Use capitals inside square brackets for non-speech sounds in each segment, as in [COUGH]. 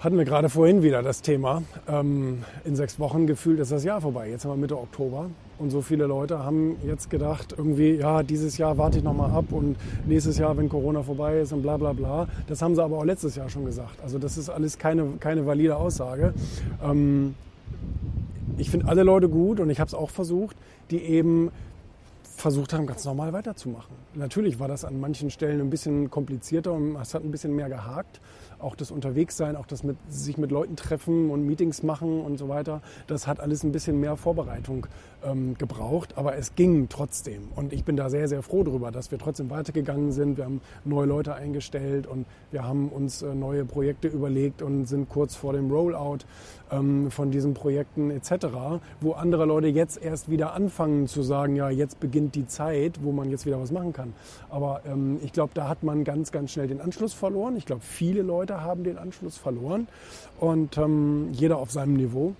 Hatten wir gerade vorhin wieder das Thema. Ähm, in sechs Wochen gefühlt ist das Jahr vorbei. Jetzt haben wir Mitte Oktober und so viele Leute haben jetzt gedacht, irgendwie, ja, dieses Jahr warte ich nochmal ab und nächstes Jahr, wenn Corona vorbei ist und bla bla bla. Das haben sie aber auch letztes Jahr schon gesagt. Also das ist alles keine, keine valide Aussage. Ähm, ich finde alle Leute gut und ich habe es auch versucht, die eben versucht haben, ganz normal weiterzumachen. Natürlich war das an manchen Stellen ein bisschen komplizierter und es hat ein bisschen mehr gehakt auch das Unterwegssein, auch das mit sich mit Leuten treffen und Meetings machen und so weiter, das hat alles ein bisschen mehr Vorbereitung ähm, gebraucht, aber es ging trotzdem. Und ich bin da sehr, sehr froh darüber, dass wir trotzdem weitergegangen sind. Wir haben neue Leute eingestellt und wir haben uns äh, neue Projekte überlegt und sind kurz vor dem Rollout ähm, von diesen Projekten etc., wo andere Leute jetzt erst wieder anfangen zu sagen, ja, jetzt beginnt die Zeit, wo man jetzt wieder was machen kann. Aber ähm, ich glaube, da hat man ganz, ganz schnell den Anschluss verloren. Ich glaube, viele Leute haben den Anschluss verloren und ähm, jeder auf seinem Niveau.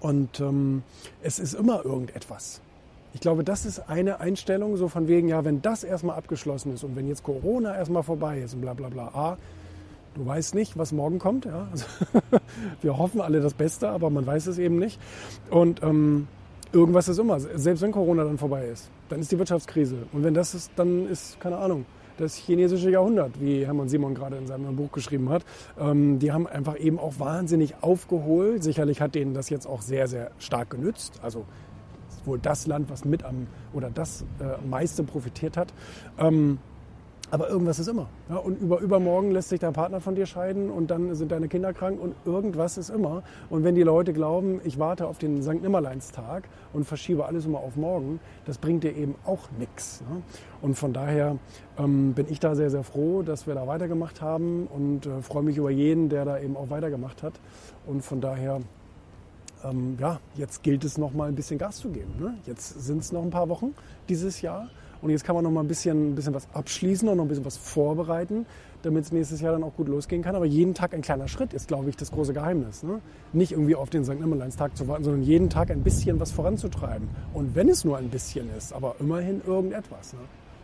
Und ähm, es ist immer irgendetwas. Ich glaube, das ist eine Einstellung, so von wegen, ja, wenn das erstmal abgeschlossen ist und wenn jetzt Corona erstmal vorbei ist und bla bla bla. A, du weißt nicht, was morgen kommt. Ja? Also, [LAUGHS] wir hoffen alle das Beste, aber man weiß es eben nicht. Und ähm, irgendwas ist immer, selbst wenn Corona dann vorbei ist, dann ist die Wirtschaftskrise. Und wenn das ist, dann ist, keine Ahnung, das chinesische Jahrhundert, wie Hermann Simon gerade in seinem Buch geschrieben hat. Ähm, die haben einfach eben auch wahnsinnig aufgeholt. Sicherlich hat denen das jetzt auch sehr, sehr stark genützt. Also wohl das Land, was mit am oder das äh, meiste profitiert hat. Ähm, aber irgendwas ist immer. Ja, und über, übermorgen lässt sich dein Partner von dir scheiden und dann sind deine Kinder krank und irgendwas ist immer. Und wenn die Leute glauben, ich warte auf den St. Nimmerleinstag und verschiebe alles immer auf morgen, das bringt dir eben auch nichts. Ne? Und von daher ähm, bin ich da sehr, sehr froh, dass wir da weitergemacht haben und äh, freue mich über jeden, der da eben auch weitergemacht hat. Und von daher ähm, ja, jetzt gilt es noch mal ein bisschen Gas zu geben. Ne? Jetzt sind es noch ein paar Wochen dieses Jahr und jetzt kann man noch mal ein bisschen, ein bisschen was abschließen und noch ein bisschen was vorbereiten, damit es nächstes Jahr dann auch gut losgehen kann. Aber jeden Tag ein kleiner Schritt ist, glaube ich, das große Geheimnis. Ne? Nicht irgendwie auf den St. Nimmerleins-Tag zu warten, sondern jeden Tag ein bisschen was voranzutreiben. Und wenn es nur ein bisschen ist, aber immerhin irgendetwas. Ne?